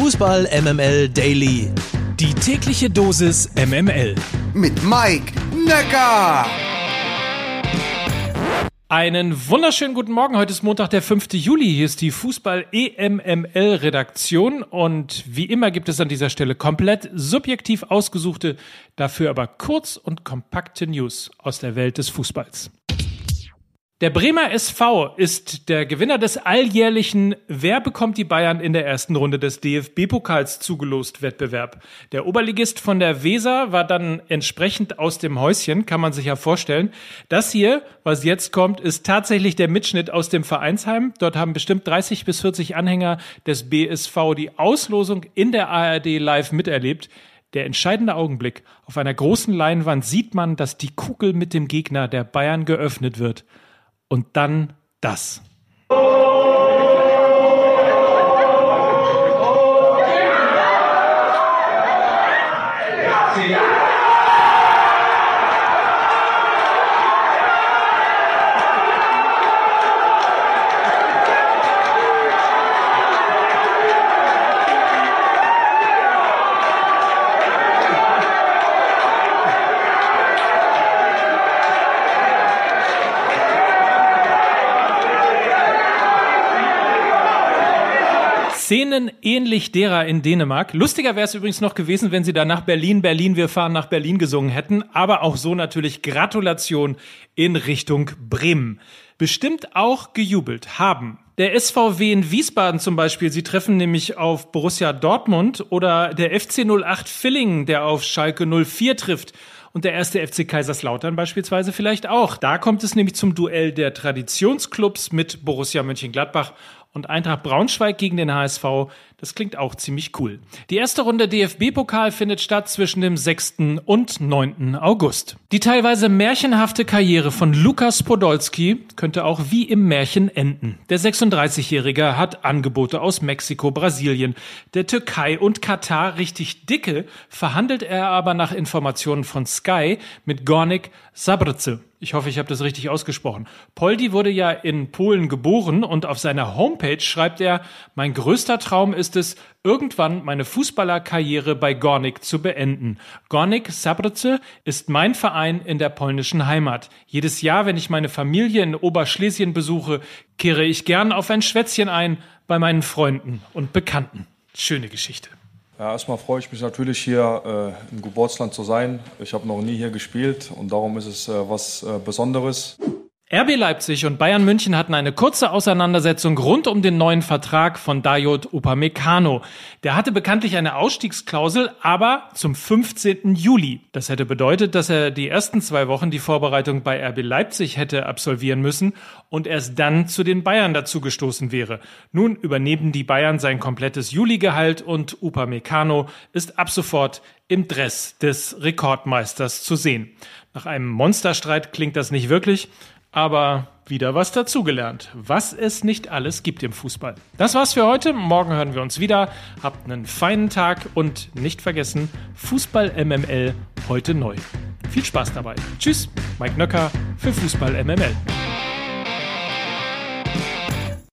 Fußball MML Daily. Die tägliche Dosis MML. Mit Mike Necker. Einen wunderschönen guten Morgen. Heute ist Montag, der 5. Juli. Hier ist die Fußball EMML Redaktion und wie immer gibt es an dieser Stelle komplett subjektiv ausgesuchte, dafür aber kurz und kompakte News aus der Welt des Fußballs. Der Bremer SV ist der Gewinner des alljährlichen Wer bekommt die Bayern in der ersten Runde des DFB-Pokals zugelost Wettbewerb. Der Oberligist von der Weser war dann entsprechend aus dem Häuschen, kann man sich ja vorstellen. Das hier, was jetzt kommt, ist tatsächlich der Mitschnitt aus dem Vereinsheim. Dort haben bestimmt 30 bis 40 Anhänger des BSV die Auslosung in der ARD live miterlebt. Der entscheidende Augenblick. Auf einer großen Leinwand sieht man, dass die Kugel mit dem Gegner der Bayern geöffnet wird und dann das. Szenen ähnlich derer in Dänemark. Lustiger wäre es übrigens noch gewesen, wenn sie da nach Berlin, Berlin, wir fahren nach Berlin gesungen hätten. Aber auch so natürlich Gratulation in Richtung Bremen. Bestimmt auch gejubelt haben. Der SVW in Wiesbaden zum Beispiel, sie treffen nämlich auf Borussia Dortmund oder der FC 08 Villingen, der auf Schalke 04 trifft und der erste FC Kaiserslautern beispielsweise vielleicht auch. Da kommt es nämlich zum Duell der Traditionsclubs mit Borussia Mönchengladbach und Eintracht Braunschweig gegen den HSV. Das klingt auch ziemlich cool. Die erste Runde DFB-Pokal findet statt zwischen dem 6. und 9. August. Die teilweise märchenhafte Karriere von Lukas Podolski könnte auch wie im Märchen enden. Der 36-Jährige hat Angebote aus Mexiko, Brasilien, der Türkei und Katar richtig dicke, verhandelt er aber nach Informationen von Sky mit Gornik Sabrze. Ich hoffe, ich habe das richtig ausgesprochen. Poldi wurde ja in Polen geboren und auf seiner Homepage schreibt er, mein größter Traum ist es, irgendwann meine Fußballerkarriere bei Gornik zu beenden. Gornik Sabrze ist mein Verein in der polnischen Heimat. Jedes Jahr, wenn ich meine Familie in Oberschlesien besuche, kehre ich gern auf ein Schwätzchen ein bei meinen Freunden und Bekannten. Schöne Geschichte. Ja, erstmal freue ich mich natürlich hier äh, im Geburtsland zu sein. Ich habe noch nie hier gespielt und darum ist es äh, was äh, Besonderes. RB Leipzig und Bayern München hatten eine kurze Auseinandersetzung rund um den neuen Vertrag von Dayot Upamecano. Der hatte bekanntlich eine Ausstiegsklausel, aber zum 15. Juli. Das hätte bedeutet, dass er die ersten zwei Wochen die Vorbereitung bei RB Leipzig hätte absolvieren müssen und erst dann zu den Bayern dazugestoßen wäre. Nun übernehmen die Bayern sein komplettes Juli-Gehalt und Upamecano ist ab sofort im Dress des Rekordmeisters zu sehen. Nach einem Monsterstreit klingt das nicht wirklich aber wieder was dazugelernt, was es nicht alles gibt im Fußball. Das war's für heute. Morgen hören wir uns wieder. Habt einen feinen Tag und nicht vergessen, Fußball MML heute neu. Viel Spaß dabei. Tschüss, Mike Nöcker für Fußball MML.